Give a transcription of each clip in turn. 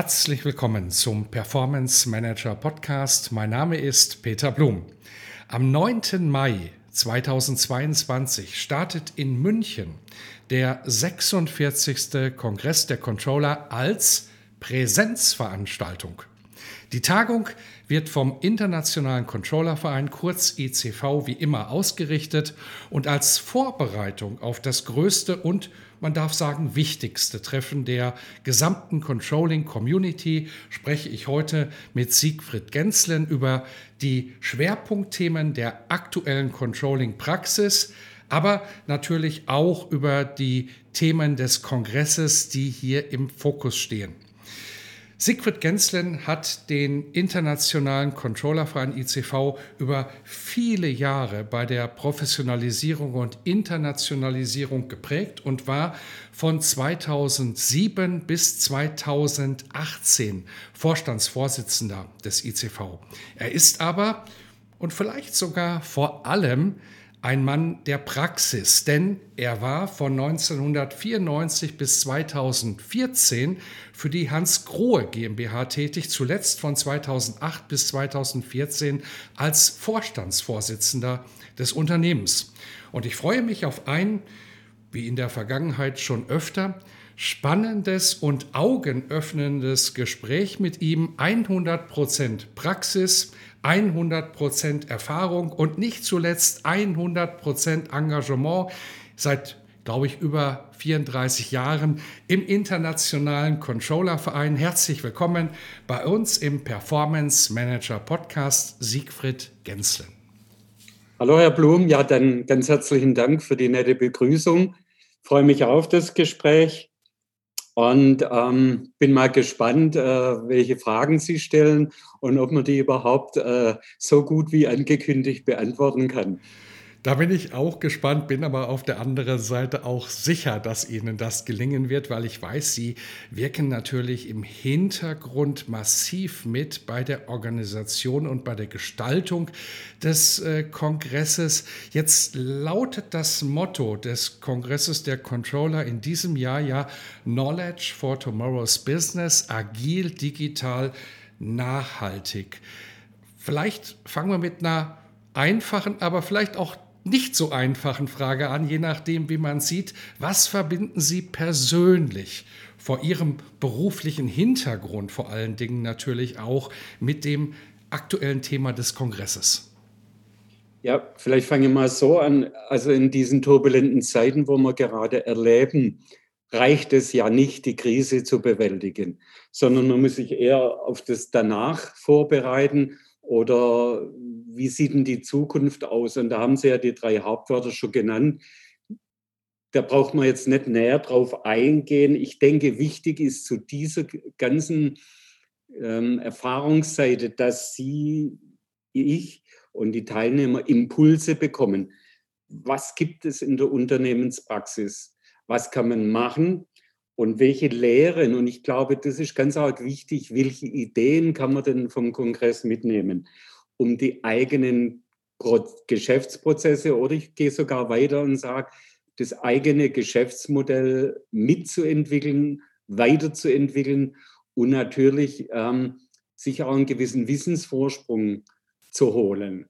Herzlich willkommen zum Performance Manager Podcast. Mein Name ist Peter Blum. Am 9. Mai 2022 startet in München der 46. Kongress der Controller als Präsenzveranstaltung. Die Tagung wird vom Internationalen Controllerverein kurz ICV wie immer ausgerichtet und als Vorbereitung auf das größte und man darf sagen wichtigste Treffen der gesamten Controlling Community spreche ich heute mit Siegfried Genslen über die Schwerpunktthemen der aktuellen Controlling Praxis, aber natürlich auch über die Themen des Kongresses, die hier im Fokus stehen. Siegfried Genslen hat den internationalen Controllerverein ICV über viele Jahre bei der Professionalisierung und Internationalisierung geprägt und war von 2007 bis 2018 Vorstandsvorsitzender des ICV. Er ist aber und vielleicht sogar vor allem ein Mann der Praxis, denn er war von 1994 bis 2014 für die Hans Grohe GmbH tätig, zuletzt von 2008 bis 2014 als Vorstandsvorsitzender des Unternehmens. Und ich freue mich auf ein, wie in der Vergangenheit schon öfter, spannendes und augenöffnendes Gespräch mit ihm, 100% Praxis, 100% Erfahrung und nicht zuletzt 100% Engagement seit, glaube ich, über 34 Jahren im internationalen Controllerverein. Herzlich willkommen bei uns im Performance Manager Podcast Siegfried Genslen. Hallo Herr Blum, ja dann ganz herzlichen Dank für die nette Begrüßung. Ich freue mich auf das Gespräch und ähm, bin mal gespannt, äh, welche Fragen Sie stellen und ob man die überhaupt äh, so gut wie angekündigt beantworten kann. Da bin ich auch gespannt, bin aber auf der anderen Seite auch sicher, dass Ihnen das gelingen wird, weil ich weiß, Sie wirken natürlich im Hintergrund massiv mit bei der Organisation und bei der Gestaltung des äh, Kongresses. Jetzt lautet das Motto des Kongresses der Controller in diesem Jahr ja Knowledge for Tomorrow's Business, agil, digital, nachhaltig. Vielleicht fangen wir mit einer einfachen, aber vielleicht auch nicht so einfachen Frage an, je nachdem, wie man sieht. Was verbinden Sie persönlich vor Ihrem beruflichen Hintergrund vor allen Dingen natürlich auch mit dem aktuellen Thema des Kongresses? Ja, vielleicht fange ich mal so an. Also in diesen turbulenten Zeiten, wo wir gerade erleben, reicht es ja nicht, die Krise zu bewältigen, sondern man muss sich eher auf das danach vorbereiten oder wie sieht denn die Zukunft aus? Und da haben Sie ja die drei Hauptwörter schon genannt. Da braucht man jetzt nicht näher drauf eingehen. Ich denke, wichtig ist zu dieser ganzen ähm, Erfahrungsseite, dass Sie, ich und die Teilnehmer Impulse bekommen. Was gibt es in der Unternehmenspraxis? Was kann man machen? Und welche Lehren, und ich glaube, das ist ganz arg wichtig, welche Ideen kann man denn vom Kongress mitnehmen? Um die eigenen Geschäftsprozesse oder ich gehe sogar weiter und sage, das eigene Geschäftsmodell mitzuentwickeln, weiterzuentwickeln und natürlich ähm, sich auch einen gewissen Wissensvorsprung zu holen.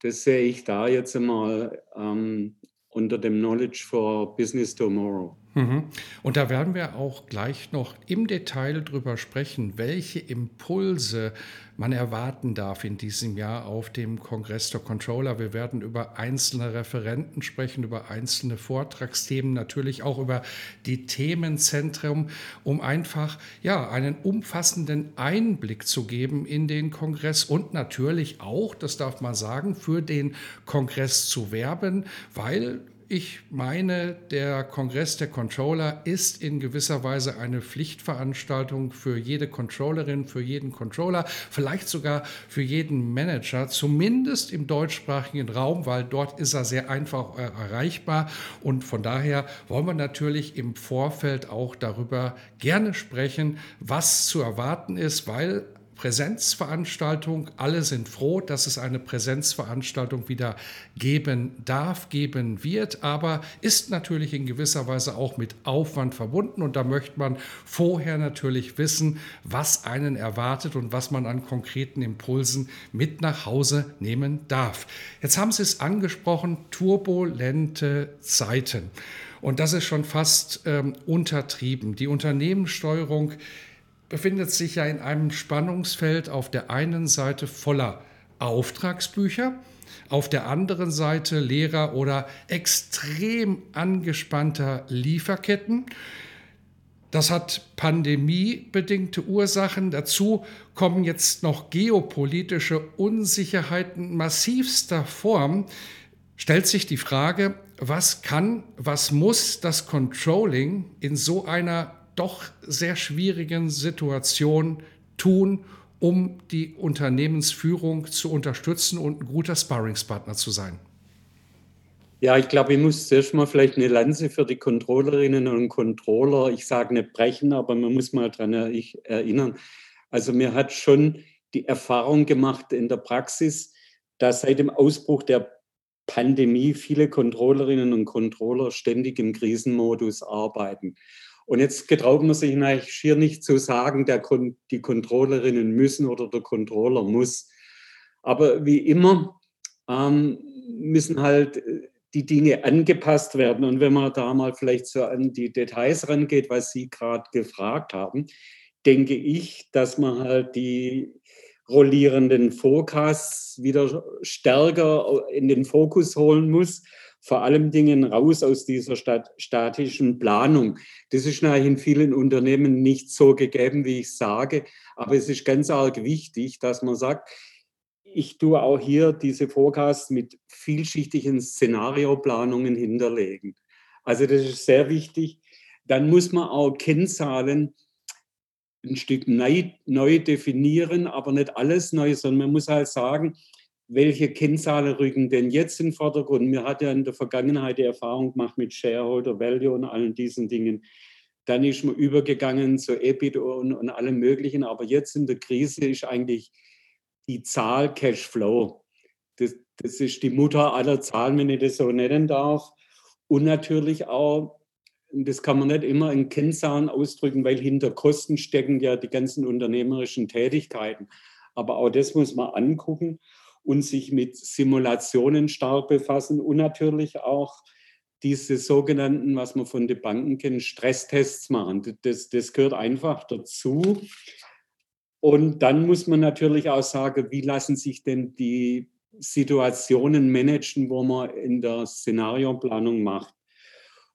Das sehe ich da jetzt einmal ähm, unter dem Knowledge for Business Tomorrow. Mhm. Und da werden wir auch gleich noch im Detail drüber sprechen, welche Impulse man erwarten darf in diesem Jahr auf dem Kongress der Controller. Wir werden über einzelne Referenten sprechen, über einzelne Vortragsthemen, natürlich auch über die Themenzentrum, um einfach ja einen umfassenden Einblick zu geben in den Kongress und natürlich auch, das darf man sagen, für den Kongress zu werben, weil ich meine, der Kongress der Controller ist in gewisser Weise eine Pflichtveranstaltung für jede Controllerin, für jeden Controller, vielleicht sogar für jeden Manager, zumindest im deutschsprachigen Raum, weil dort ist er sehr einfach erreichbar. Und von daher wollen wir natürlich im Vorfeld auch darüber gerne sprechen, was zu erwarten ist, weil Präsenzveranstaltung. Alle sind froh, dass es eine Präsenzveranstaltung wieder geben darf, geben wird, aber ist natürlich in gewisser Weise auch mit Aufwand verbunden und da möchte man vorher natürlich wissen, was einen erwartet und was man an konkreten Impulsen mit nach Hause nehmen darf. Jetzt haben Sie es angesprochen, turbulente Zeiten. Und das ist schon fast ähm, untertrieben. Die Unternehmenssteuerung befindet sich ja in einem Spannungsfeld auf der einen Seite voller Auftragsbücher, auf der anderen Seite leerer oder extrem angespannter Lieferketten. Das hat pandemiebedingte Ursachen. Dazu kommen jetzt noch geopolitische Unsicherheiten massivster Form. Stellt sich die Frage, was kann, was muss das Controlling in so einer doch sehr schwierigen Situation tun, um die Unternehmensführung zu unterstützen und ein guter Sparringspartner zu sein? Ja, ich glaube, ich muss zuerst mal vielleicht eine Lanze für die Controllerinnen und Controller, ich sage nicht brechen, aber man muss mal daran erinnern. Also mir hat schon die Erfahrung gemacht in der Praxis, dass seit dem Ausbruch der Pandemie viele Controllerinnen und Controller ständig im Krisenmodus arbeiten. Und jetzt getraut man sich eigentlich schier nicht zu sagen, der, die Controllerinnen müssen oder der Controller muss. Aber wie immer ähm, müssen halt äh, die Dinge angepasst werden. Und wenn man da mal vielleicht so an die Details rangeht, was Sie gerade gefragt haben, denke ich, dass man halt die rollierenden Forecasts wieder stärker in den Fokus holen muss vor allem Dingen raus aus dieser stat statischen Planung. Das ist natürlich in vielen Unternehmen nicht so gegeben, wie ich sage, aber es ist ganz arg wichtig, dass man sagt, ich tue auch hier diese Forecasts mit vielschichtigen Szenarioplanungen hinterlegen. Also das ist sehr wichtig. Dann muss man auch Kennzahlen ein Stück neu, neu definieren, aber nicht alles neu, sondern man muss halt sagen, welche Kennzahlen rücken denn jetzt in den Vordergrund? Mir hat ja in der Vergangenheit die Erfahrung gemacht mit Shareholder Value und allen diesen Dingen. Dann ist man übergegangen zu EBIT und, und allem Möglichen. Aber jetzt in der Krise ist eigentlich die Zahl Cashflow. Das, das ist die Mutter aller Zahlen, wenn ich das so nennen darf. Und natürlich auch, das kann man nicht immer in Kennzahlen ausdrücken, weil hinter Kosten stecken ja die ganzen unternehmerischen Tätigkeiten. Aber auch das muss man angucken und sich mit Simulationen stark befassen und natürlich auch diese sogenannten, was man von den Banken kennt, Stresstests machen. Das, das gehört einfach dazu. Und dann muss man natürlich auch sagen, wie lassen sich denn die Situationen managen, wo man in der Szenarioplanung macht.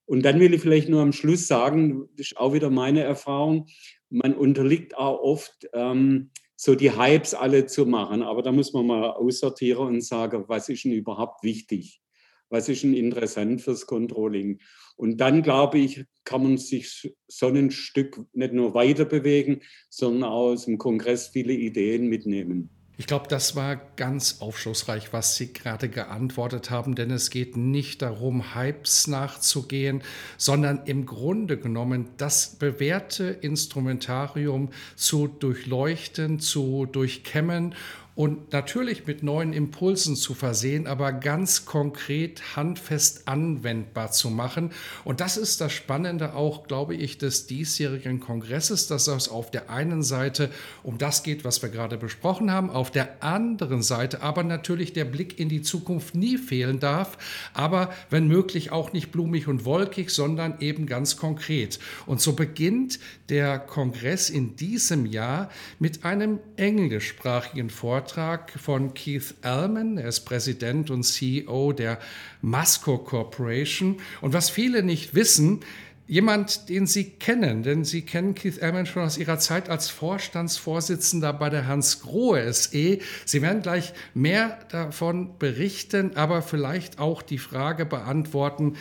Und dann will ich vielleicht nur am Schluss sagen, das ist auch wieder meine Erfahrung, man unterliegt auch oft ähm, so die Hypes alle zu machen. Aber da muss man mal aussortieren und sagen, was ist denn überhaupt wichtig? Was ist denn interessant fürs Controlling? Und dann, glaube ich, kann man sich so ein Stück nicht nur weiter bewegen, sondern auch aus dem Kongress viele Ideen mitnehmen. Ich glaube, das war ganz aufschlussreich, was Sie gerade geantwortet haben, denn es geht nicht darum, Hypes nachzugehen, sondern im Grunde genommen das bewährte Instrumentarium zu durchleuchten, zu durchkämmen und natürlich mit neuen Impulsen zu versehen, aber ganz konkret handfest anwendbar zu machen. Und das ist das Spannende auch, glaube ich, des diesjährigen Kongresses, dass es auf der einen Seite um das geht, was wir gerade besprochen haben, auf der anderen Seite aber natürlich der Blick in die Zukunft nie fehlen darf, aber wenn möglich auch nicht blumig und wolkig, sondern eben ganz konkret. Und so beginnt der Kongress in diesem Jahr mit einem englischsprachigen Vortrag Vortrag von Keith Allman. Er ist Präsident und CEO der Masco Corporation. Und was viele nicht wissen, Jemand, den Sie kennen, denn Sie kennen Keith Ehrman schon aus Ihrer Zeit als Vorstandsvorsitzender bei der Hans Grohe SE. Sie werden gleich mehr davon berichten, aber vielleicht auch die Frage beantworten,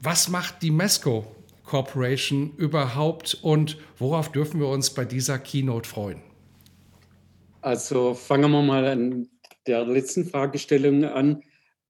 was macht die Mesco Corporation überhaupt und worauf dürfen wir uns bei dieser Keynote freuen? Also fangen wir mal an der letzten Fragestellung an.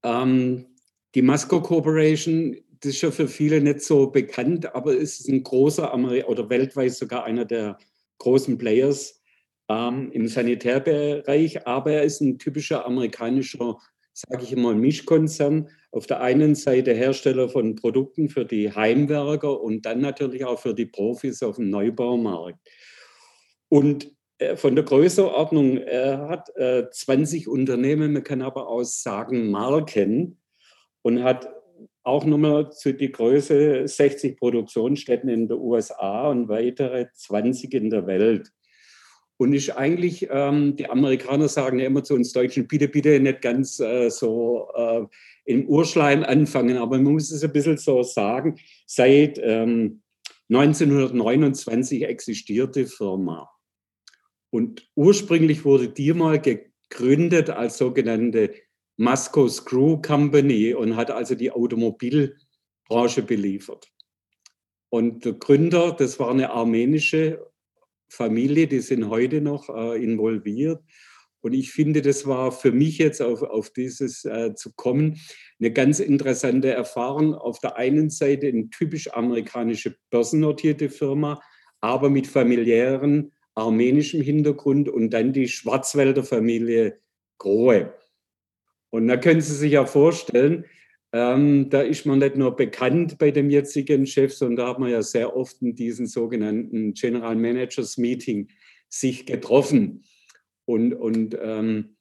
Ähm, die Masco Corporation das ist ja für viele nicht so bekannt, aber es ist ein großer Ameri oder weltweit sogar einer der großen Players ähm, im Sanitärbereich, aber er ist ein typischer amerikanischer, sage ich immer, Mischkonzern. Auf der einen Seite Hersteller von Produkten für die Heimwerker und dann natürlich auch für die Profis auf dem Neubaumarkt. Und von der Größenordnung, er hat äh, 20 Unternehmen, man kann aber auch sagen Marken und hat auch nochmal zu die Größe 60 Produktionsstätten in den USA und weitere 20 in der Welt. Und ist eigentlich, ähm, die Amerikaner sagen ja immer zu uns Deutschen, bitte, bitte nicht ganz äh, so äh, im Urschleim anfangen, aber man muss es ein bisschen so sagen, seit ähm, 1929 existiert die Firma. Und ursprünglich wurde die mal gegründet als sogenannte Masco Screw Company und hat also die Automobilbranche beliefert. Und der Gründer, das war eine armenische Familie, die sind heute noch äh, involviert. Und ich finde, das war für mich jetzt auf, auf dieses äh, zu kommen eine ganz interessante Erfahrung. Auf der einen Seite eine typisch amerikanische börsennotierte Firma, aber mit familiären armenischem Hintergrund und dann die Schwarzwälder Familie Grohe. Und da können Sie sich ja vorstellen, ähm, da ist man nicht nur bekannt bei dem jetzigen Chef, sondern da hat man ja sehr oft in diesen sogenannten General Managers Meeting sich getroffen und, und ähm,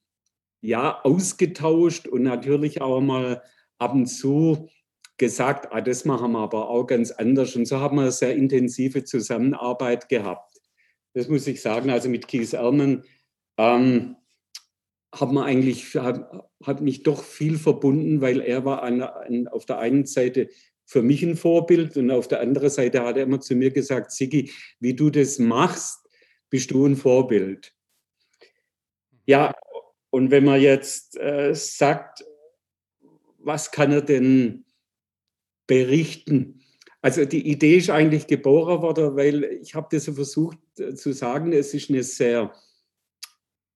ja, ausgetauscht und natürlich auch mal ab und zu gesagt, ah, das machen wir aber auch ganz anders. Und so haben wir eine sehr intensive Zusammenarbeit gehabt. Das muss ich sagen. Also mit Keith Erman ähm, hat man eigentlich, hat, hat mich doch viel verbunden, weil er war an, an, auf der einen Seite für mich ein Vorbild und auf der anderen Seite hat er immer zu mir gesagt, Sigi, wie du das machst, bist du ein Vorbild. Ja, und wenn man jetzt äh, sagt, was kann er denn berichten? Also die Idee ist eigentlich geboren worden, weil ich habe das so versucht äh, zu sagen, es ist eine sehr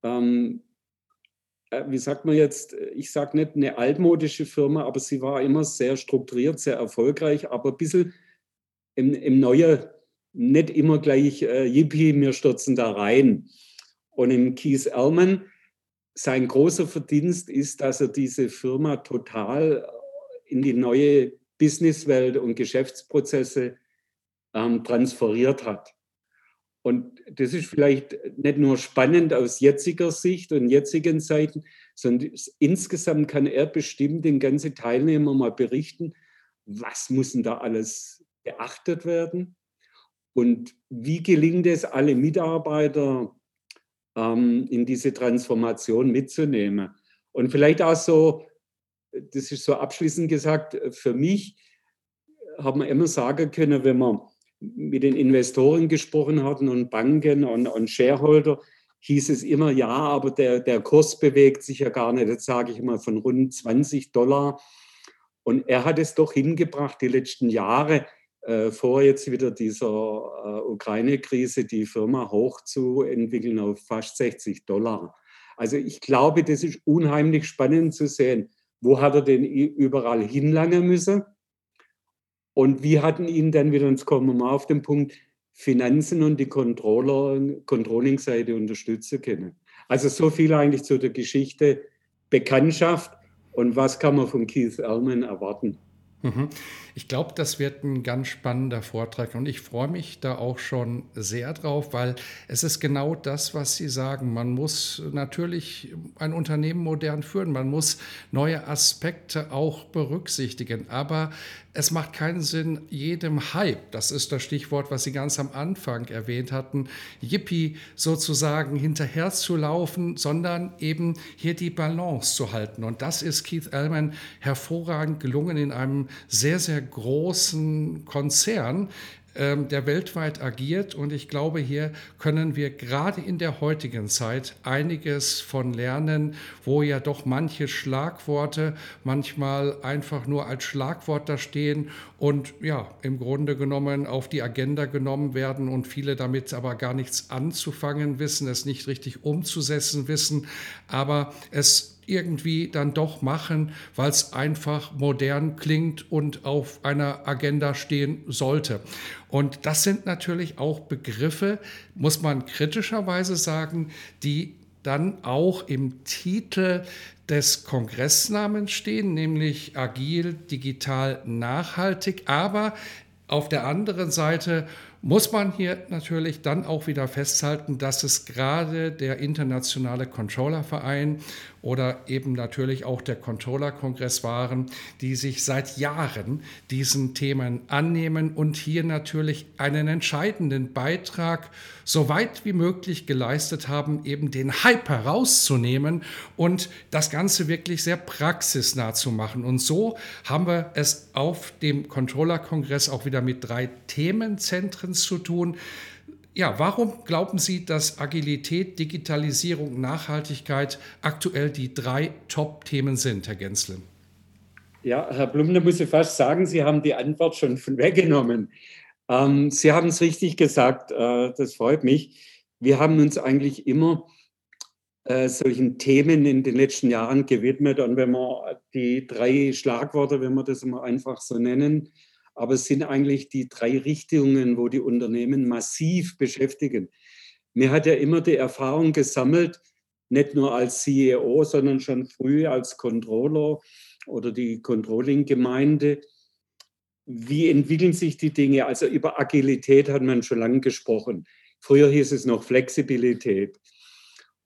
ähm, äh, wie sagt man jetzt, ich sage nicht eine altmodische Firma, aber sie war immer sehr strukturiert, sehr erfolgreich, aber ein bisschen im, im Neue nicht immer gleich, äh, yippie, wir stürzen da rein. Und im Keith Ehrman, sein großer Verdienst ist, dass er diese Firma total in die neue Businesswelt und Geschäftsprozesse ähm, transferiert hat. Und das ist vielleicht nicht nur spannend aus jetziger Sicht und jetzigen Zeiten, sondern insgesamt kann er bestimmt den ganzen Teilnehmern mal berichten, was muss denn da alles beachtet werden und wie gelingt es, alle Mitarbeiter ähm, in diese Transformation mitzunehmen. Und vielleicht auch so, das ist so abschließend gesagt, für mich haben wir immer sagen können, wenn man mit den Investoren gesprochen hatten und Banken und, und Shareholder, hieß es immer, ja, aber der, der Kurs bewegt sich ja gar nicht, jetzt sage ich immer von rund 20 Dollar. Und er hat es doch hingebracht, die letzten Jahre, äh, vor jetzt wieder dieser äh, Ukraine-Krise, die Firma hochzuentwickeln auf fast 60 Dollar. Also ich glaube, das ist unheimlich spannend zu sehen, wo hat er denn überall hinlangen müssen und wir hatten ihn dann wieder, jetzt kommen wir mal auf den Punkt, Finanzen und die Controlling-Seite unterstützen können. Also so viel eigentlich zu der Geschichte Bekanntschaft und was kann man von Keith Ehrman erwarten. Mhm. Ich glaube, das wird ein ganz spannender Vortrag und ich freue mich da auch schon sehr drauf, weil es ist genau das, was Sie sagen. Man muss natürlich ein Unternehmen modern führen, man muss neue Aspekte auch berücksichtigen, aber es macht keinen Sinn, jedem Hype, das ist das Stichwort, was Sie ganz am Anfang erwähnt hatten, Yippie sozusagen hinterherzulaufen, sondern eben hier die Balance zu halten. Und das ist Keith Allman hervorragend gelungen in einem sehr, sehr großen Konzern, ähm, der weltweit agiert. Und ich glaube, hier können wir gerade in der heutigen Zeit einiges von lernen, wo ja doch manche Schlagworte manchmal einfach nur als Schlagwort da stehen und ja, im Grunde genommen auf die Agenda genommen werden und viele damit aber gar nichts anzufangen wissen, es nicht richtig umzusetzen wissen. Aber es irgendwie dann doch machen, weil es einfach modern klingt und auf einer Agenda stehen sollte. Und das sind natürlich auch Begriffe, muss man kritischerweise sagen, die dann auch im Titel des Kongressnamens stehen, nämlich agil, digital, nachhaltig. Aber auf der anderen Seite muss man hier natürlich dann auch wieder festhalten, dass es gerade der internationale Controllerverein oder eben natürlich auch der Controller-Kongress waren, die sich seit Jahren diesen Themen annehmen und hier natürlich einen entscheidenden Beitrag so weit wie möglich geleistet haben, eben den Hype herauszunehmen und das Ganze wirklich sehr praxisnah zu machen. Und so haben wir es auf dem Controller-Kongress auch wieder mit drei Themenzentren zu tun. Ja, warum glauben Sie, dass Agilität, Digitalisierung, Nachhaltigkeit aktuell die drei Top-Themen sind, Herr Gensle? Ja, Herr Blum, da muss ich fast sagen, Sie haben die Antwort schon weggenommen. Ähm, Sie haben es richtig gesagt, äh, das freut mich. Wir haben uns eigentlich immer äh, solchen Themen in den letzten Jahren gewidmet. Und wenn man die drei Schlagworte, wenn wir das mal einfach so nennen, aber es sind eigentlich die drei Richtungen, wo die Unternehmen massiv beschäftigen. Mir hat ja immer die Erfahrung gesammelt, nicht nur als CEO, sondern schon früh als Controller oder die Controlling-Gemeinde. Wie entwickeln sich die Dinge? Also über Agilität hat man schon lange gesprochen. Früher hieß es noch Flexibilität.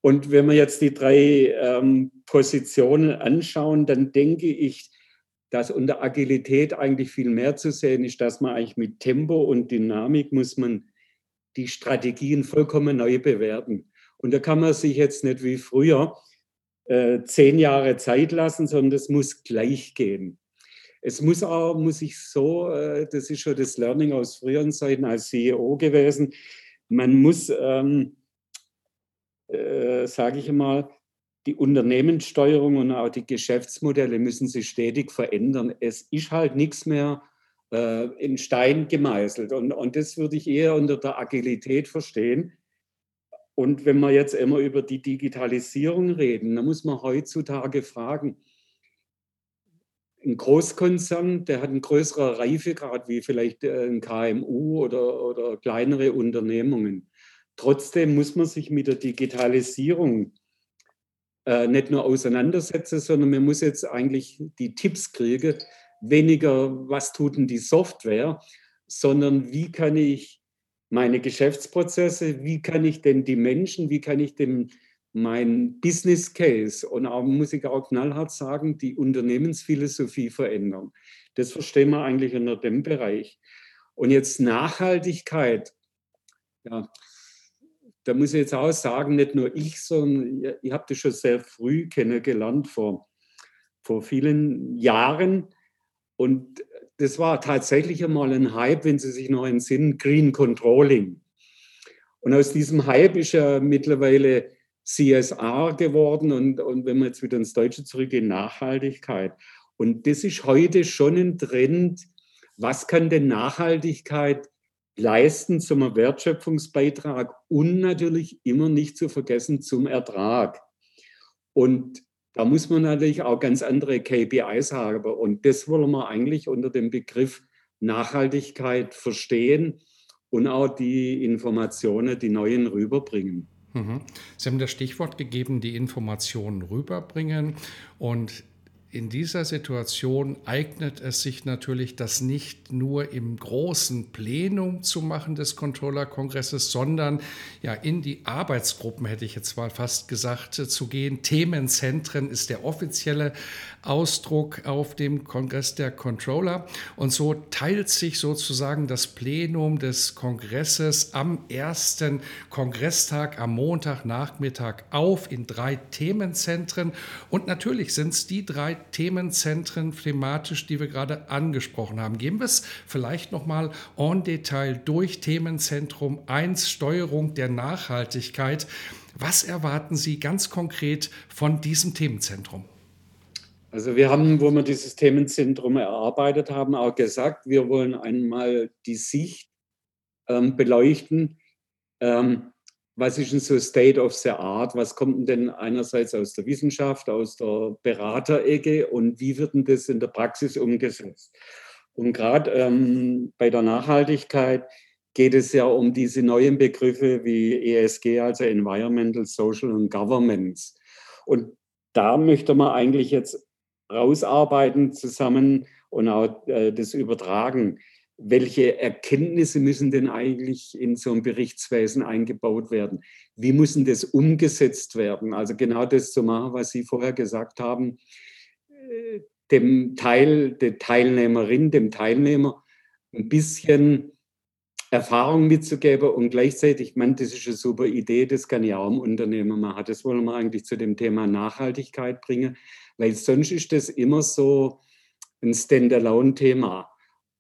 Und wenn wir jetzt die drei ähm, Positionen anschauen, dann denke ich, dass unter Agilität eigentlich viel mehr zu sehen ist, dass man eigentlich mit Tempo und Dynamik muss man die Strategien vollkommen neu bewerten. Und da kann man sich jetzt nicht wie früher äh, zehn Jahre Zeit lassen, sondern das muss gleich gehen. Es muss auch, muss ich so, äh, das ist schon das Learning aus früheren Zeiten als CEO gewesen, man muss, ähm, äh, sage ich mal, die Unternehmenssteuerung und auch die Geschäftsmodelle müssen sich stetig verändern. Es ist halt nichts mehr äh, in Stein gemeißelt. Und, und das würde ich eher unter der Agilität verstehen. Und wenn wir jetzt immer über die Digitalisierung reden, dann muss man heutzutage fragen, ein Großkonzern, der hat einen größeren Reifegrad wie vielleicht äh, ein KMU oder, oder kleinere Unternehmungen. Trotzdem muss man sich mit der Digitalisierung äh, nicht nur auseinandersetzen, sondern man muss jetzt eigentlich die Tipps kriegen, weniger, was tut denn die Software, sondern wie kann ich meine Geschäftsprozesse, wie kann ich denn die Menschen, wie kann ich denn mein Business Case und auch muss ich auch knallhart sagen, die Unternehmensphilosophie verändern. Das verstehen wir eigentlich unter dem Bereich. Und jetzt Nachhaltigkeit. Ja, da muss ich jetzt auch sagen, nicht nur ich, sondern ich habe das schon sehr früh kennengelernt, vor, vor vielen Jahren. Und das war tatsächlich einmal ein Hype, wenn Sie sich noch entsinnen, Green Controlling. Und aus diesem Hype ist ja mittlerweile CSR geworden und, und wenn wir jetzt wieder ins Deutsche zurückgehen, Nachhaltigkeit. Und das ist heute schon ein Trend. Was kann denn Nachhaltigkeit leisten zum Wertschöpfungsbeitrag und natürlich immer nicht zu vergessen zum Ertrag. Und da muss man natürlich auch ganz andere KPIs haben. Und das wollen wir eigentlich unter dem Begriff Nachhaltigkeit verstehen und auch die Informationen, die neuen rüberbringen. Mhm. Sie haben das Stichwort gegeben, die Informationen rüberbringen. Und in dieser Situation eignet es sich natürlich, das nicht nur im großen Plenum zu machen des Controller-Kongresses, sondern ja in die Arbeitsgruppen, hätte ich jetzt mal fast gesagt, zu gehen. Themenzentren ist der offizielle Ausdruck auf dem Kongress der Controller. Und so teilt sich sozusagen das Plenum des Kongresses am ersten Kongresstag am Montagnachmittag auf in drei Themenzentren. Und natürlich sind es die drei Themenzentren thematisch, die wir gerade angesprochen haben. Gehen wir es vielleicht nochmal en Detail durch. Themenzentrum 1, Steuerung der Nachhaltigkeit. Was erwarten Sie ganz konkret von diesem Themenzentrum? Also wir haben, wo wir dieses Themenzentrum erarbeitet haben, auch gesagt, wir wollen einmal die Sicht ähm, beleuchten. Ähm, was ist denn so State of the Art? Was kommt denn einerseits aus der Wissenschaft, aus der Beraterecke und wie wird denn das in der Praxis umgesetzt? Und gerade ähm, bei der Nachhaltigkeit geht es ja um diese neuen Begriffe wie ESG, also Environmental, Social und Governments. Und da möchte man eigentlich jetzt rausarbeiten zusammen und auch äh, das übertragen. Welche Erkenntnisse müssen denn eigentlich in so ein Berichtswesen eingebaut werden? Wie müssen das umgesetzt werden? Also genau das zu machen, was Sie vorher gesagt haben, äh, dem Teil, der Teilnehmerin, dem Teilnehmer ein bisschen Erfahrung mitzugeben und gleichzeitig, ich meine, das ist eine super Idee, das kann ja auch im Unternehmen machen. Das wollen wir eigentlich zu dem Thema Nachhaltigkeit bringen, weil sonst ist das immer so ein Standalone-Thema.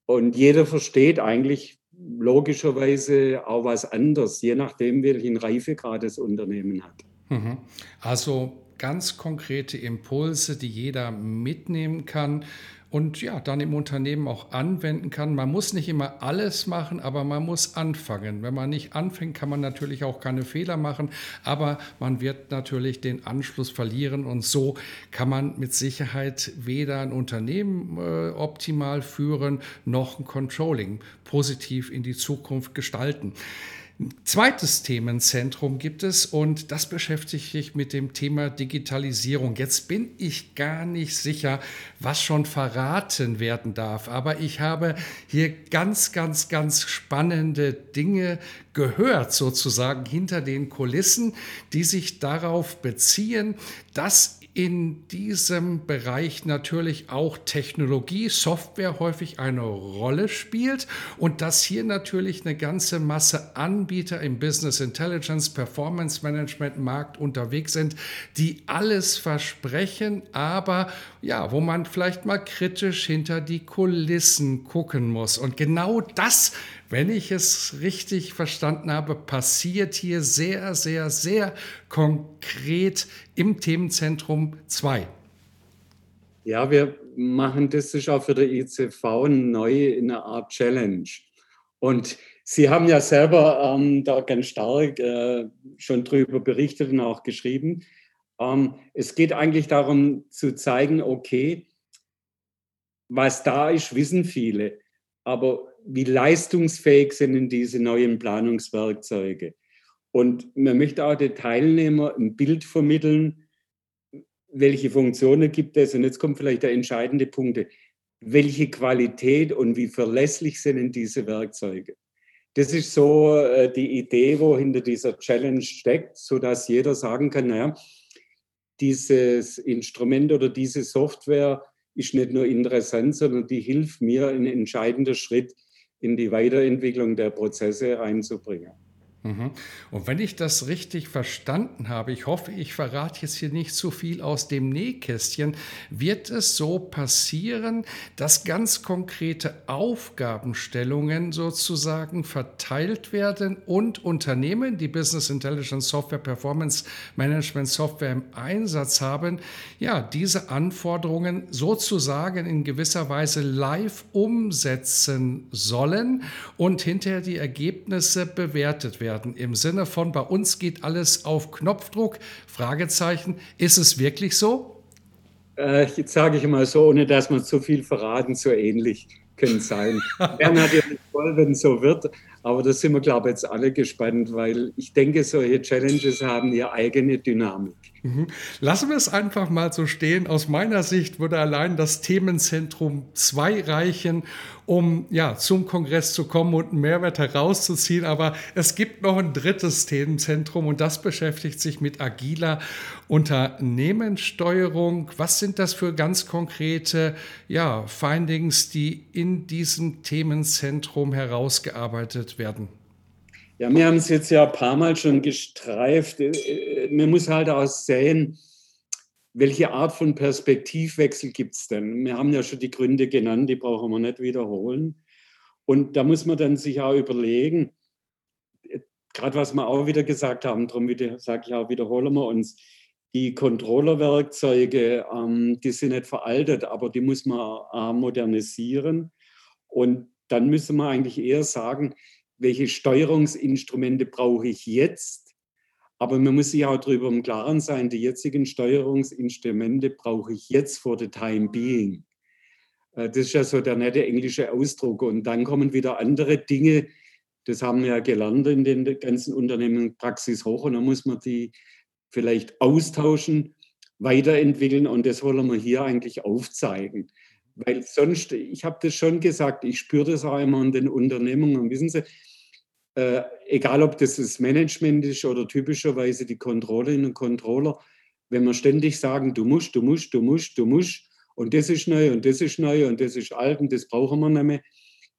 Und jeder versteht eigentlich logischerweise auch was anderes, je nachdem, welchen Reifegrad das Unternehmen hat. Mhm. Also ganz konkrete Impulse, die jeder mitnehmen kann und ja, dann im Unternehmen auch anwenden kann. Man muss nicht immer alles machen, aber man muss anfangen. Wenn man nicht anfängt, kann man natürlich auch keine Fehler machen, aber man wird natürlich den Anschluss verlieren und so kann man mit Sicherheit weder ein Unternehmen äh, optimal führen noch ein Controlling positiv in die Zukunft gestalten. Ein zweites Themenzentrum gibt es und das beschäftigt sich mit dem Thema Digitalisierung. Jetzt bin ich gar nicht sicher, was schon verraten werden darf, aber ich habe hier ganz, ganz, ganz spannende Dinge gehört, sozusagen hinter den Kulissen, die sich darauf beziehen, dass in diesem Bereich natürlich auch Technologie, Software häufig eine Rolle spielt und dass hier natürlich eine ganze Masse Anbieter im Business Intelligence, Performance Management Markt unterwegs sind, die alles versprechen, aber ja, wo man vielleicht mal kritisch hinter die Kulissen gucken muss. Und genau das wenn ich es richtig verstanden habe, passiert hier sehr, sehr, sehr konkret im Themenzentrum 2. Ja, wir machen das ist auch für die ICV neu in einer Art Challenge. Und Sie haben ja selber ähm, da ganz stark äh, schon drüber berichtet und auch geschrieben. Ähm, es geht eigentlich darum zu zeigen, okay, was da ist, wissen viele. Aber wie leistungsfähig sind diese neuen Planungswerkzeuge? Und man möchte auch den Teilnehmer ein Bild vermitteln, welche Funktionen gibt es? Und jetzt kommt vielleicht der entscheidende Punkt. Welche Qualität und wie verlässlich sind denn diese Werkzeuge? Das ist so äh, die Idee, wo hinter dieser Challenge steckt, sodass jeder sagen kann, naja, dieses Instrument oder diese Software ist nicht nur interessant, sondern die hilft mir, ein entscheidender Schritt in die Weiterentwicklung der Prozesse reinzubringen. Mhm. Und wenn ich das richtig verstanden habe, ich hoffe, ich verrate jetzt hier nicht zu viel aus dem Nähkästchen, wird es so passieren, dass ganz konkrete Aufgabenstellungen sozusagen verteilt werden und Unternehmen, die Business Intelligence Software, Performance Management Software im Einsatz haben, ja, diese Anforderungen sozusagen in gewisser Weise live umsetzen sollen und hinterher die Ergebnisse bewertet werden werden. Im Sinne von, bei uns geht alles auf Knopfdruck? Fragezeichen. Ist es wirklich so? Äh, jetzt sage ich mal so, ohne dass man zu viel verraten, so ähnlich können sein. Wäre natürlich toll, wenn es so wird, aber da sind wir, glaube ich, jetzt alle gespannt, weil ich denke, solche Challenges haben ihre eigene Dynamik. Mhm. Lassen wir es einfach mal so stehen. Aus meiner Sicht würde allein das Themenzentrum 2 reichen, um ja, zum Kongress zu kommen und einen Mehrwert herauszuziehen. Aber es gibt noch ein drittes Themenzentrum und das beschäftigt sich mit agiler Unternehmenssteuerung. Was sind das für ganz konkrete ja, Findings, die in diesem Themenzentrum herausgearbeitet werden? Ja, wir haben es jetzt ja ein paar Mal schon gestreift. Äh, man muss halt auch sehen, welche Art von Perspektivwechsel gibt es denn? Wir haben ja schon die Gründe genannt, die brauchen wir nicht wiederholen. Und da muss man dann sich auch überlegen, gerade was wir auch wieder gesagt haben, darum sage ich auch, wiederholen wir uns, die Controllerwerkzeuge, ähm, die sind nicht veraltet, aber die muss man äh, modernisieren. Und dann müssen wir eigentlich eher sagen, welche Steuerungsinstrumente brauche ich jetzt? Aber man muss sich auch darüber im Klaren sein, die jetzigen Steuerungsinstrumente brauche ich jetzt for the time being. Äh, das ist ja so der nette englische Ausdruck. Und dann kommen wieder andere Dinge, das haben wir ja gelernt in den ganzen Unternehmen Praxis hoch und dann muss man die vielleicht austauschen, weiterentwickeln und das wollen wir hier eigentlich aufzeigen. Weil sonst, ich habe das schon gesagt, ich spüre das auch immer in den Unternehmungen. Wissen Sie, äh, egal ob das das Management ist oder typischerweise die Controllerinnen und Controller, wenn wir ständig sagen, du musst, du musst, du musst, du musst, und das ist neu und das ist neu und das ist alt und das brauchen wir nicht mehr,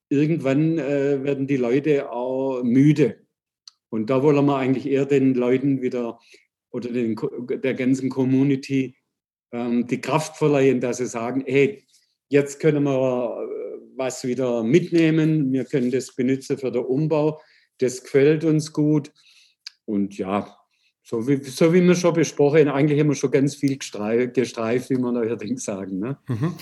irgendwann äh, werden die Leute auch müde. Und da wollen wir eigentlich eher den Leuten wieder oder den, der ganzen Community ähm, die Kraft verleihen, dass sie sagen, hey, jetzt können wir äh, was wieder mitnehmen, wir können das benutzen für den Umbau, das gefällt uns gut. Und ja, so wie, so wie wir schon besprochen, eigentlich haben wir schon ganz viel gestreift, wie man neuerdings sagen. Ne? Mhm.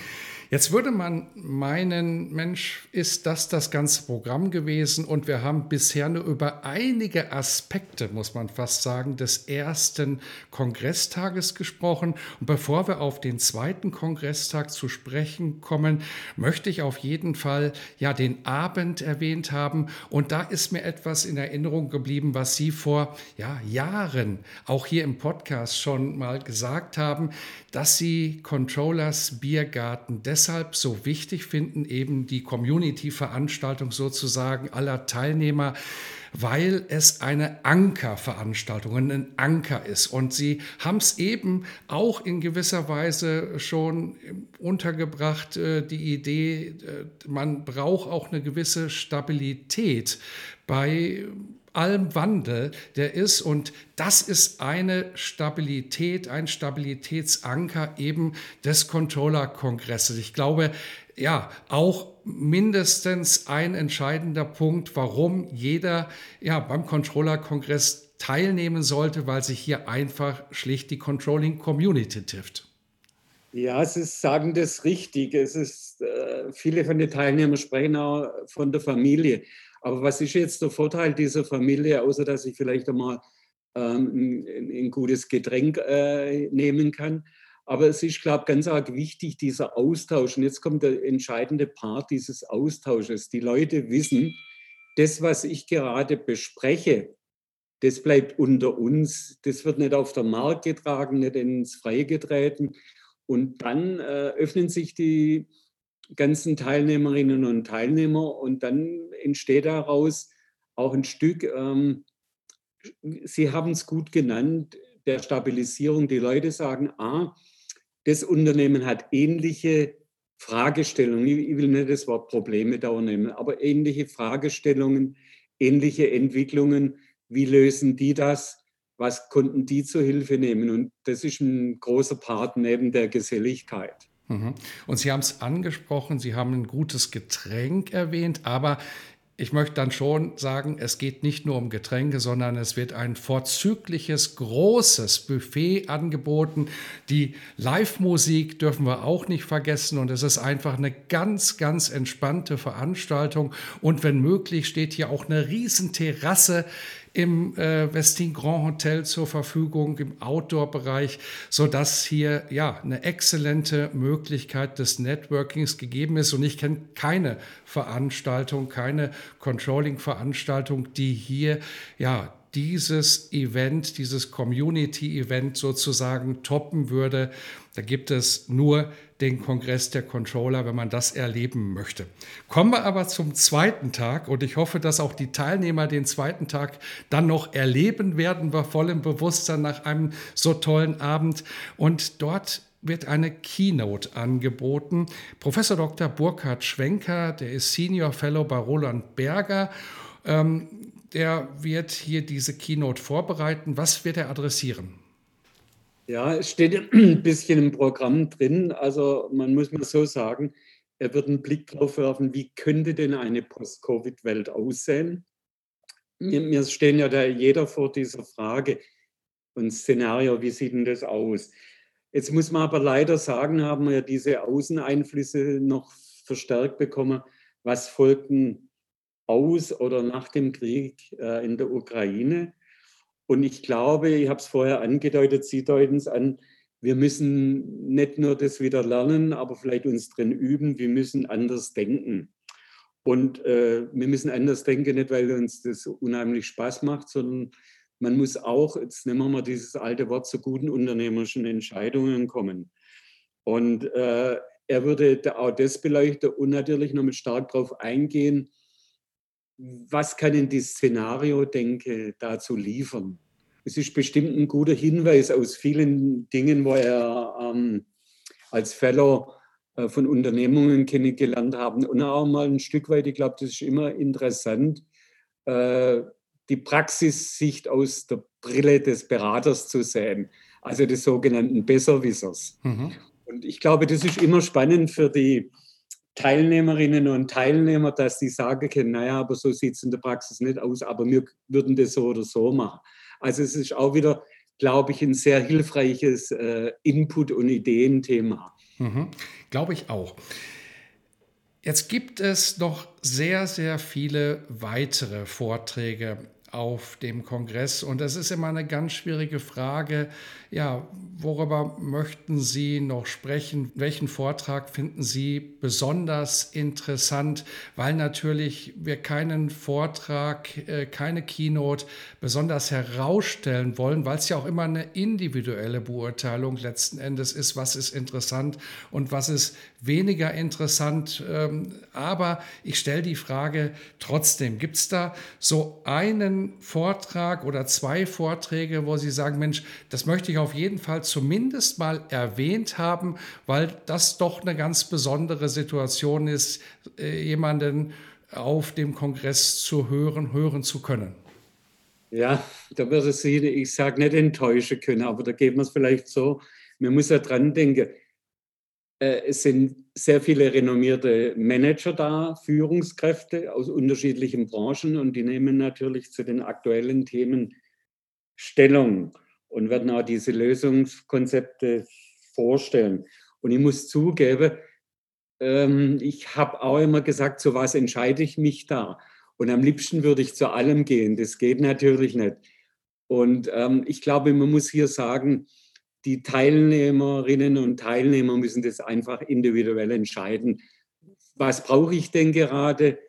Jetzt würde man meinen, Mensch, ist das das ganze Programm gewesen und wir haben bisher nur über einige Aspekte, muss man fast sagen, des ersten Kongresstages gesprochen. Und bevor wir auf den zweiten Kongresstag zu sprechen kommen, möchte ich auf jeden Fall ja den Abend erwähnt haben. Und da ist mir etwas in Erinnerung geblieben, was Sie vor ja, Jahren auch hier im Podcast schon mal gesagt haben, dass Sie Controllers Biergarten des deshalb so wichtig finden, eben die Community-Veranstaltung sozusagen aller Teilnehmer, weil es eine Ankerveranstaltung, ein Anker ist. Und sie haben es eben auch in gewisser Weise schon untergebracht, äh, die Idee, äh, man braucht auch eine gewisse Stabilität bei allem Wandel, der ist. Und das ist eine Stabilität, ein Stabilitätsanker eben des Controller-Kongresses. Ich glaube, ja, auch mindestens ein entscheidender Punkt, warum jeder ja, beim Controller-Kongress teilnehmen sollte, weil sich hier einfach schlicht die Controlling Community trifft. Ja, Sie sagen das richtig. Es ist, äh, viele von den Teilnehmern sprechen auch von der Familie. Aber was ist jetzt der Vorteil dieser Familie, außer dass ich vielleicht einmal ähm, ein, ein, gutes Getränk äh, nehmen kann? Aber es ist, glaube ich, ganz arg wichtig, dieser Austausch. Und jetzt kommt der entscheidende Part dieses Austausches. Die Leute wissen, das, was ich gerade bespreche, das bleibt unter uns. Das wird nicht auf der Markt getragen, nicht ins Freie getreten. Und dann äh, öffnen sich die, ganzen Teilnehmerinnen und Teilnehmer und dann entsteht daraus auch ein Stück, ähm, Sie haben es gut genannt, der Stabilisierung. Die Leute sagen, ah, das Unternehmen hat ähnliche Fragestellungen. Ich will nicht das Wort Probleme da nehmen, aber ähnliche Fragestellungen, ähnliche Entwicklungen. Wie lösen die das? Was konnten die zur Hilfe nehmen? Und das ist ein großer Part neben der Geselligkeit. Mhm. Und Sie haben es angesprochen, Sie haben ein gutes Getränk erwähnt, aber ich möchte dann schon sagen, es geht nicht nur um Getränke, sondern es wird ein vorzügliches, großes Buffet angeboten. Die Live-Musik dürfen wir auch nicht vergessen und es ist einfach eine ganz, ganz entspannte Veranstaltung. Und wenn möglich steht hier auch eine Riesenterrasse im äh, Westin Grand Hotel zur Verfügung, im Outdoor-Bereich, sodass hier ja eine exzellente Möglichkeit des Networkings gegeben ist. Und ich kenne keine Veranstaltung, keine Controlling-Veranstaltung, die hier ja dieses Event, dieses Community-Event sozusagen toppen würde. Da gibt es nur den Kongress der Controller, wenn man das erleben möchte. Kommen wir aber zum zweiten Tag und ich hoffe, dass auch die Teilnehmer den zweiten Tag dann noch erleben werden, bei vollem Bewusstsein nach einem so tollen Abend. Und dort wird eine Keynote angeboten. Professor Dr. Burkhard Schwenker, der ist Senior Fellow bei Roland Berger. Ähm, der wird hier diese Keynote vorbereiten. Was wird er adressieren? Ja, es steht ein bisschen im Programm drin. Also man muss mal so sagen, er wird einen Blick drauf werfen, wie könnte denn eine Post-Covid-Welt aussehen? Wir stehen ja da jeder vor dieser Frage und Szenario, wie sieht denn das aus? Jetzt muss man aber leider sagen, haben wir ja diese Außeneinflüsse noch verstärkt bekommen. Was folgten aus oder nach dem Krieg äh, in der Ukraine? Und ich glaube, ich habe es vorher angedeutet, Sie deuten es an, wir müssen nicht nur das wieder lernen, aber vielleicht uns drin üben, wir müssen anders denken. Und äh, wir müssen anders denken, nicht weil uns das unheimlich Spaß macht, sondern man muss auch, jetzt nehmen wir mal dieses alte Wort, zu guten unternehmerischen Entscheidungen kommen. Und äh, er würde auch das beleuchten und natürlich noch mit stark darauf eingehen, was kann denn die Szenario-Denke dazu liefern? Es ist bestimmt ein guter Hinweis aus vielen Dingen, wo er ähm, als Fellow äh, von Unternehmungen kennengelernt haben und auch mal ein Stück weit, ich glaube, das ist immer interessant, äh, die Praxissicht aus der Brille des Beraters zu sehen, also des sogenannten Besserwissers. Mhm. Und ich glaube, das ist immer spannend für die Teilnehmerinnen und Teilnehmer, dass sie sagen können, naja, aber so sieht es in der Praxis nicht aus, aber wir würden das so oder so machen. Also es ist auch wieder, glaube ich, ein sehr hilfreiches äh, Input- und Ideenthema. Mhm. Glaube ich auch. Jetzt gibt es noch sehr, sehr viele weitere Vorträge auf dem Kongress. Und das ist immer eine ganz schwierige Frage. Ja, worüber möchten Sie noch sprechen? Welchen Vortrag finden Sie besonders interessant? Weil natürlich wir keinen Vortrag, äh, keine Keynote besonders herausstellen wollen, weil es ja auch immer eine individuelle Beurteilung letzten Endes ist, was ist interessant und was ist weniger interessant. Ähm, aber ich stelle die Frage trotzdem, gibt es da so einen Vortrag oder zwei Vorträge, wo Sie sagen, Mensch, das möchte ich auf jeden Fall zumindest mal erwähnt haben, weil das doch eine ganz besondere Situation ist, äh, jemanden auf dem Kongress zu hören, hören zu können. Ja, da würde Sie, ich sage nicht enttäuschen können, aber da geben wir es vielleicht so. Man muss ja dran denken, es sind sehr viele renommierte Manager da, Führungskräfte aus unterschiedlichen Branchen und die nehmen natürlich zu den aktuellen Themen Stellung und werden auch diese Lösungskonzepte vorstellen. Und ich muss zugeben, ähm, ich habe auch immer gesagt, zu was entscheide ich mich da? Und am liebsten würde ich zu allem gehen. Das geht natürlich nicht. Und ähm, ich glaube, man muss hier sagen, die Teilnehmerinnen und Teilnehmer müssen das einfach individuell entscheiden. Was brauche ich denn gerade?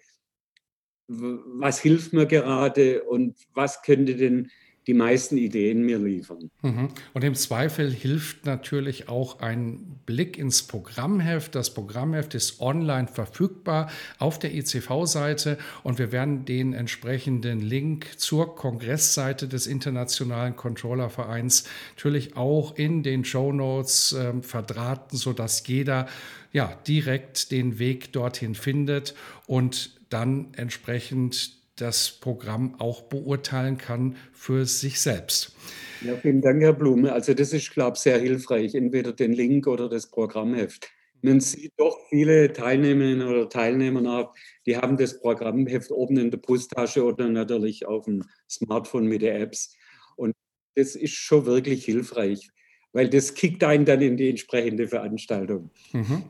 Was hilft mir gerade? Und was könnte denn die meisten Ideen mir liefern. Mhm. Und im Zweifel hilft natürlich auch ein Blick ins Programmheft. Das Programmheft ist online verfügbar auf der ICV-Seite und wir werden den entsprechenden Link zur Kongressseite des Internationalen Controllervereins natürlich auch in den Show Notes äh, verdrahten, sodass jeder ja, direkt den Weg dorthin findet und dann entsprechend das Programm auch beurteilen kann für sich selbst. Ja, vielen Dank, Herr Blume. Also das ist, glaube ich, sehr hilfreich, entweder den Link oder das Programmheft. Man sieht doch viele Teilnehmerinnen oder Teilnehmer, die haben das Programmheft oben in der Brusttasche oder natürlich auf dem Smartphone mit den Apps. Und das ist schon wirklich hilfreich, weil das kickt einen dann in die entsprechende Veranstaltung. Mhm.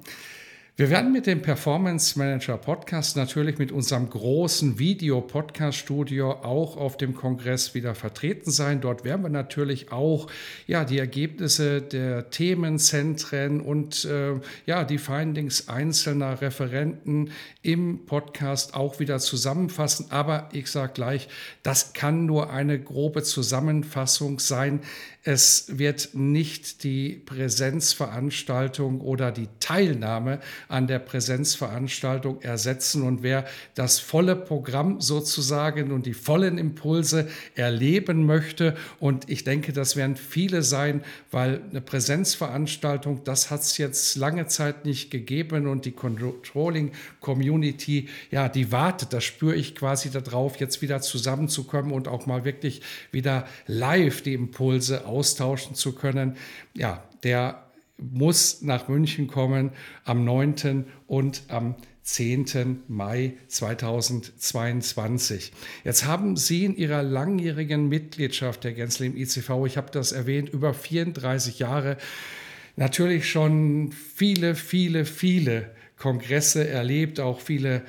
Wir werden mit dem Performance Manager Podcast natürlich mit unserem großen Video-Podcast-Studio auch auf dem Kongress wieder vertreten sein. Dort werden wir natürlich auch ja, die Ergebnisse der Themenzentren und äh, ja, die Findings einzelner Referenten im Podcast auch wieder zusammenfassen. Aber ich sage gleich, das kann nur eine grobe Zusammenfassung sein. Es wird nicht die Präsenzveranstaltung oder die Teilnahme an der Präsenzveranstaltung ersetzen. Und wer das volle Programm sozusagen und die vollen Impulse erleben möchte, und ich denke, das werden viele sein, weil eine Präsenzveranstaltung, das hat es jetzt lange Zeit nicht gegeben und die Controlling-Community, ja, die wartet, das spüre ich quasi darauf, jetzt wieder zusammenzukommen und auch mal wirklich wieder live die Impulse austauschen zu können. Ja, der muss nach München kommen am 9. und am 10. Mai 2022. Jetzt haben Sie in Ihrer langjährigen Mitgliedschaft der Gänzle im ICV, ich habe das erwähnt, über 34 Jahre, natürlich schon viele, viele, viele Kongresse erlebt, auch viele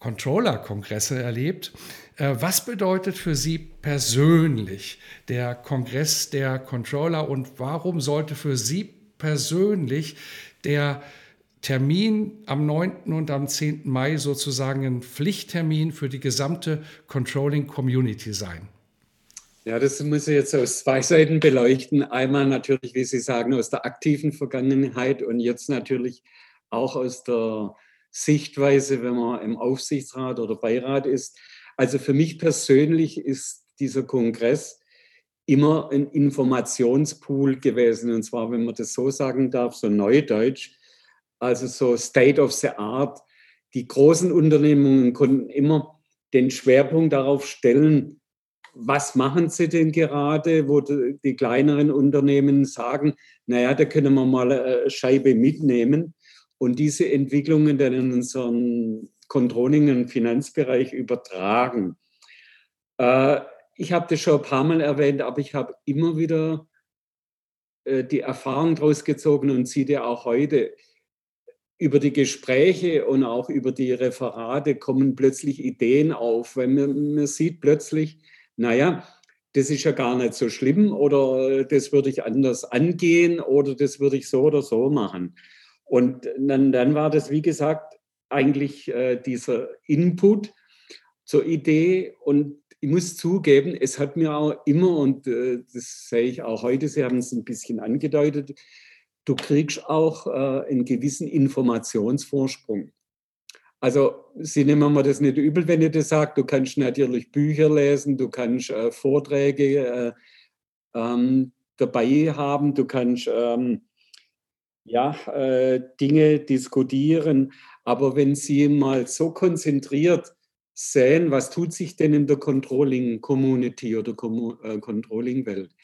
Controller-Kongresse erlebt. Äh, was bedeutet für Sie persönlich der Kongress der Controller und warum sollte für Sie persönlich der Termin am 9. und am 10. Mai sozusagen ein Pflichttermin für die gesamte Controlling Community sein? Ja, das muss ich jetzt aus zwei Seiten beleuchten. Einmal natürlich, wie Sie sagen, aus der aktiven Vergangenheit und jetzt natürlich auch aus der Sichtweise, wenn man im Aufsichtsrat oder Beirat ist. Also für mich persönlich ist dieser Kongress immer ein Informationspool gewesen. Und zwar, wenn man das so sagen darf, so neudeutsch, also so State of the Art. Die großen Unternehmungen konnten immer den Schwerpunkt darauf stellen, was machen sie denn gerade, wo die kleineren Unternehmen sagen, naja, da können wir mal eine Scheibe mitnehmen und diese Entwicklungen dann in unseren Controlling- und Finanzbereich übertragen. Äh, ich habe das schon ein paar Mal erwähnt, aber ich habe immer wieder äh, die Erfahrung daraus gezogen und sieht ja auch heute, über die Gespräche und auch über die Referate kommen plötzlich Ideen auf, weil man, man sieht plötzlich, naja, das ist ja gar nicht so schlimm oder das würde ich anders angehen oder das würde ich so oder so machen. Und dann, dann war das, wie gesagt, eigentlich äh, dieser Input zur Idee und ich muss zugeben, es hat mir auch immer, und äh, das sehe ich auch heute, Sie haben es ein bisschen angedeutet, du kriegst auch äh, einen gewissen Informationsvorsprung. Also Sie nehmen mir das nicht übel, wenn ich das sage. Du kannst natürlich Bücher lesen, du kannst äh, Vorträge äh, ähm, dabei haben, du kannst ähm, ja, äh, Dinge diskutieren. Aber wenn Sie mal so konzentriert sehen, was tut sich denn in der Controlling-Community oder äh, Controlling-Welt,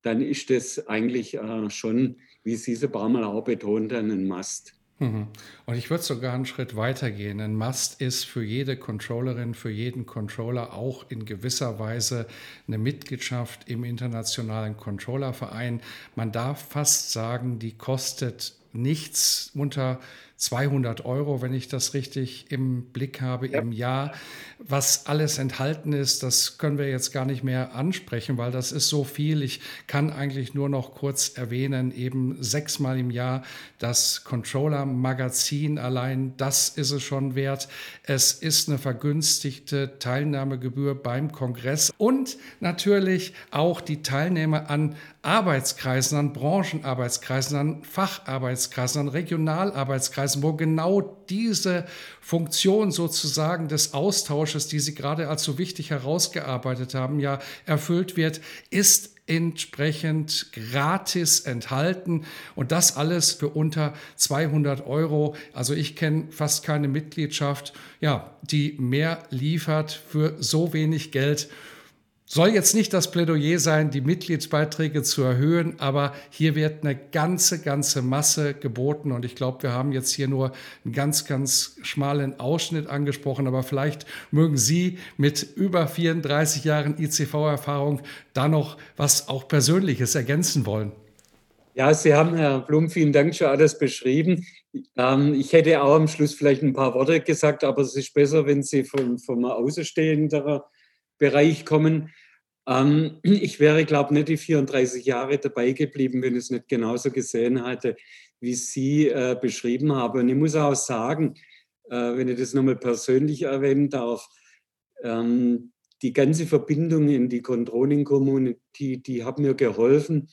dann ist das eigentlich äh, schon, wie Sie es ein paar Mal auch betont haben, ein Must. Mhm. Und ich würde sogar einen Schritt weiter gehen. Ein Must ist für jede Controllerin, für jeden Controller auch in gewisser Weise eine Mitgliedschaft im internationalen Controllerverein. Man darf fast sagen, die kostet nichts unter 200 Euro, wenn ich das richtig im Blick habe, ja. im Jahr. Was alles enthalten ist, das können wir jetzt gar nicht mehr ansprechen, weil das ist so viel. Ich kann eigentlich nur noch kurz erwähnen, eben sechsmal im Jahr das Controller-Magazin allein, das ist es schon wert. Es ist eine vergünstigte Teilnahmegebühr beim Kongress und natürlich auch die Teilnehmer an Arbeitskreisen, an Branchenarbeitskreisen, an Facharbeitskreisen, an Regionalarbeitskreisen, wo genau diese Funktion sozusagen des Austausches, die Sie gerade als so wichtig herausgearbeitet haben, ja erfüllt wird, ist entsprechend gratis enthalten und das alles für unter 200 Euro. Also ich kenne fast keine Mitgliedschaft, ja, die mehr liefert für so wenig Geld. Soll jetzt nicht das Plädoyer sein, die Mitgliedsbeiträge zu erhöhen, aber hier wird eine ganze, ganze Masse geboten und ich glaube, wir haben jetzt hier nur einen ganz, ganz schmalen Ausschnitt angesprochen, aber vielleicht mögen Sie mit über 34 Jahren ICV-Erfahrung da noch was auch Persönliches ergänzen wollen. Ja, Sie haben, Herr Blum, vielen Dank schon alles beschrieben. Ähm, ich hätte auch am Schluss vielleicht ein paar Worte gesagt, aber es ist besser, wenn Sie vom, vom Außenstehender Bereich kommen. Ähm, ich wäre, glaube ich, nicht die 34 Jahre dabei geblieben, wenn ich es nicht genauso gesehen hätte, wie Sie äh, beschrieben haben. Und ich muss auch sagen, äh, wenn ich das nochmal persönlich erwähnen darf, ähm, die ganze Verbindung in die Controlling-Community, die hat mir geholfen,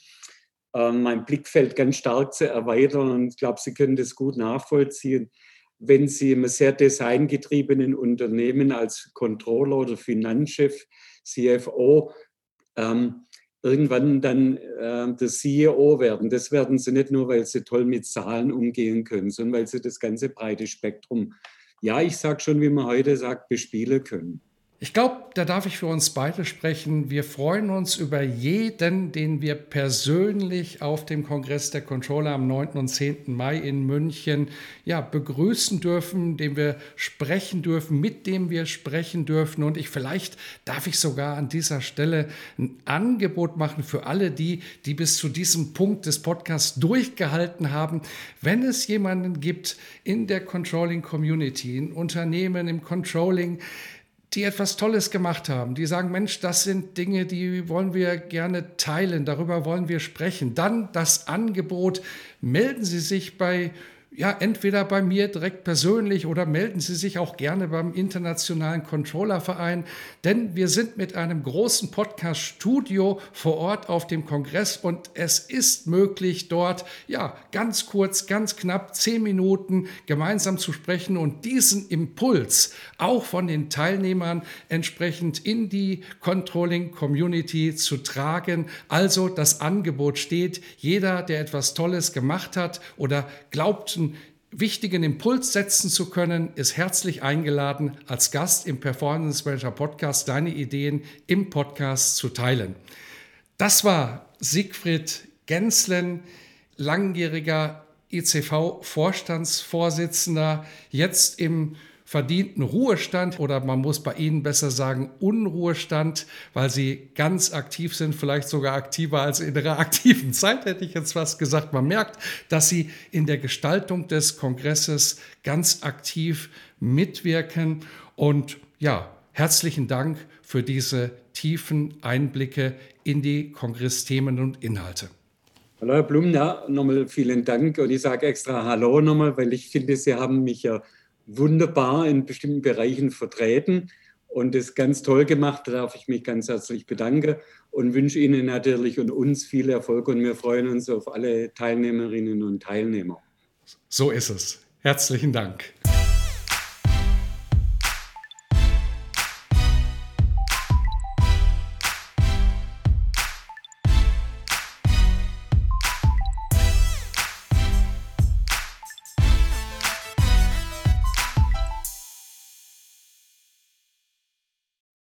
äh, mein Blickfeld ganz stark zu erweitern. Und ich glaube, Sie können das gut nachvollziehen. Wenn Sie im sehr designgetriebenen Unternehmen als Controller oder Finanzchef, CFO, ähm, irgendwann dann äh, der CEO werden. Das werden sie nicht nur, weil sie toll mit Zahlen umgehen können, sondern weil sie das ganze breite Spektrum, ja, ich sage schon, wie man heute sagt, bespielen können. Ich glaube, da darf ich für uns beide sprechen. Wir freuen uns über jeden, den wir persönlich auf dem Kongress der Controller am 9. und 10. Mai in München ja, begrüßen dürfen, dem wir sprechen dürfen, mit dem wir sprechen dürfen. Und ich vielleicht darf ich sogar an dieser Stelle ein Angebot machen für alle die, die bis zu diesem Punkt des Podcasts durchgehalten haben. Wenn es jemanden gibt in der Controlling Community, in Unternehmen, im Controlling, die etwas Tolles gemacht haben, die sagen, Mensch, das sind Dinge, die wollen wir gerne teilen, darüber wollen wir sprechen. Dann das Angebot, melden Sie sich bei ja, entweder bei mir direkt persönlich oder melden Sie sich auch gerne beim Internationalen Controllerverein, denn wir sind mit einem großen Podcast-Studio vor Ort auf dem Kongress und es ist möglich, dort ja ganz kurz, ganz knapp zehn Minuten gemeinsam zu sprechen und diesen Impuls auch von den Teilnehmern entsprechend in die Controlling-Community zu tragen. Also das Angebot steht, jeder, der etwas Tolles gemacht hat oder glaubt, wichtigen Impuls setzen zu können, ist herzlich eingeladen, als Gast im Performance Manager Podcast deine Ideen im Podcast zu teilen. Das war Siegfried Genslen, langjähriger ICV-Vorstandsvorsitzender, jetzt im verdienten Ruhestand oder man muss bei Ihnen besser sagen Unruhestand, weil Sie ganz aktiv sind, vielleicht sogar aktiver als in Ihrer aktiven Zeit, hätte ich jetzt was gesagt. Man merkt, dass Sie in der Gestaltung des Kongresses ganz aktiv mitwirken und ja, herzlichen Dank für diese tiefen Einblicke in die Kongressthemen und Inhalte. Hallo Herr Blum, ja, nochmal vielen Dank und ich sage extra Hallo nochmal, weil ich finde, Sie haben mich ja wunderbar in bestimmten Bereichen vertreten und das ganz toll gemacht. Da darf ich mich ganz herzlich bedanken und wünsche Ihnen natürlich und uns viel Erfolg und wir freuen uns auf alle Teilnehmerinnen und Teilnehmer. So ist es. Herzlichen Dank.